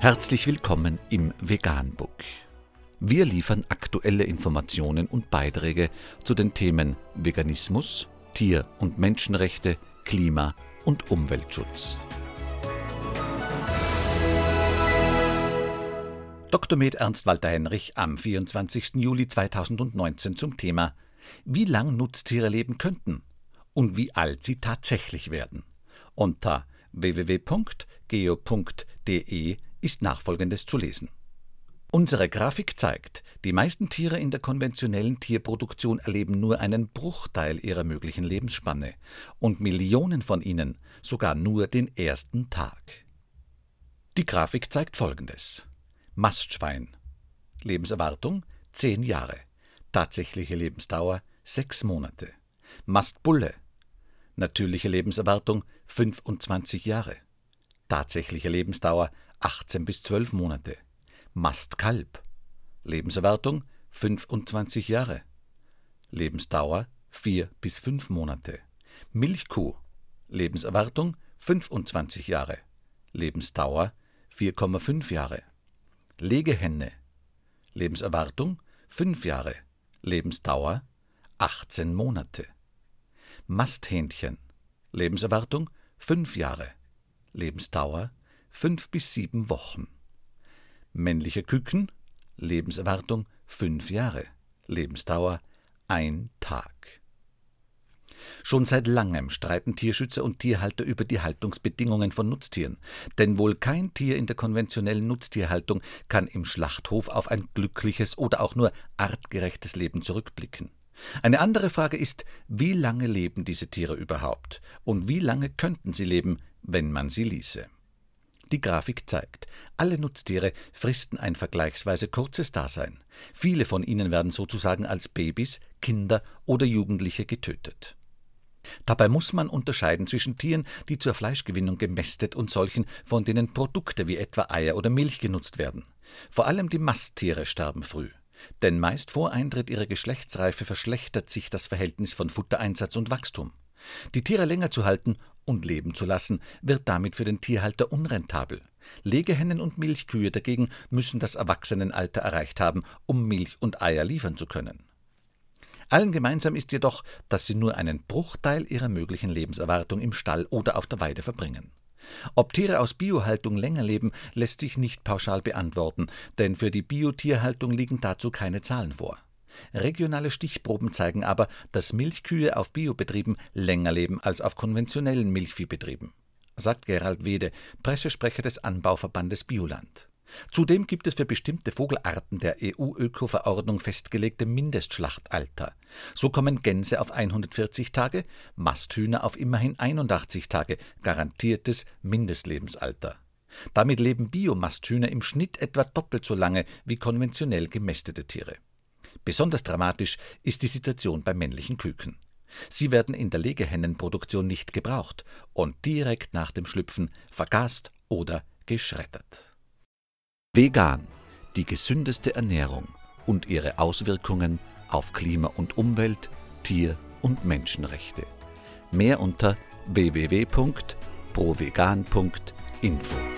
Herzlich willkommen im Veganbook. Wir liefern aktuelle Informationen und Beiträge zu den Themen Veganismus, Tier- und Menschenrechte, Klima- und Umweltschutz. Dr. Med Ernst Walter Henrich am 24. Juli 2019 zum Thema Wie lang Nutztiere leben könnten und wie alt sie tatsächlich werden. Unter www.geo.de ist nachfolgendes zu lesen. Unsere Grafik zeigt, die meisten Tiere in der konventionellen Tierproduktion erleben nur einen Bruchteil ihrer möglichen Lebensspanne und Millionen von ihnen sogar nur den ersten Tag. Die Grafik zeigt folgendes. Mastschwein. Lebenserwartung 10 Jahre. Tatsächliche Lebensdauer 6 Monate. Mastbulle. Natürliche Lebenserwartung 25 Jahre. Tatsächliche Lebensdauer 18 bis 12 Monate. Mastkalb. Lebenserwartung 25 Jahre. Lebensdauer 4 bis 5 Monate. Milchkuh. Lebenserwartung 25 Jahre. Lebensdauer 4,5 Jahre. Legehenne. Lebenserwartung 5 Jahre. Lebensdauer 18 Monate. Masthähnchen. Lebenserwartung 5 Jahre. Lebensdauer fünf bis sieben Wochen. Männliche Küken, Lebenserwartung fünf Jahre, Lebensdauer ein Tag. Schon seit langem streiten Tierschützer und Tierhalter über die Haltungsbedingungen von Nutztieren, denn wohl kein Tier in der konventionellen Nutztierhaltung kann im Schlachthof auf ein glückliches oder auch nur artgerechtes Leben zurückblicken. Eine andere Frage ist, wie lange leben diese Tiere überhaupt und wie lange könnten sie leben, wenn man sie ließe. Die Grafik zeigt, alle Nutztiere fristen ein vergleichsweise kurzes Dasein. Viele von ihnen werden sozusagen als Babys, Kinder oder Jugendliche getötet. Dabei muss man unterscheiden zwischen Tieren, die zur Fleischgewinnung gemästet und solchen, von denen Produkte wie etwa Eier oder Milch genutzt werden. Vor allem die Masttiere sterben früh. Denn meist vor Eintritt ihrer Geschlechtsreife verschlechtert sich das Verhältnis von Futtereinsatz und Wachstum. Die Tiere länger zu halten und leben zu lassen, wird damit für den Tierhalter unrentabel. Legehennen und Milchkühe dagegen müssen das Erwachsenenalter erreicht haben, um Milch und Eier liefern zu können. Allen gemeinsam ist jedoch, dass sie nur einen Bruchteil ihrer möglichen Lebenserwartung im Stall oder auf der Weide verbringen. Ob Tiere aus Biohaltung länger leben, lässt sich nicht pauschal beantworten, denn für die Biotierhaltung liegen dazu keine Zahlen vor. Regionale Stichproben zeigen aber, dass Milchkühe auf Biobetrieben länger leben als auf konventionellen Milchviehbetrieben, sagt Gerald Wede, Pressesprecher des Anbauverbandes Bioland. Zudem gibt es für bestimmte Vogelarten der EU-Öko-Verordnung festgelegte Mindestschlachtalter. So kommen Gänse auf 140 Tage, Masthühner auf immerhin 81 Tage, garantiertes Mindestlebensalter. Damit leben Biomasthühner im Schnitt etwa doppelt so lange wie konventionell gemästete Tiere. Besonders dramatisch ist die Situation bei männlichen Küken. Sie werden in der Legehennenproduktion nicht gebraucht und direkt nach dem Schlüpfen vergast oder geschreddert. Vegan, die gesündeste Ernährung und ihre Auswirkungen auf Klima und Umwelt, Tier- und Menschenrechte. Mehr unter www.provegan.info.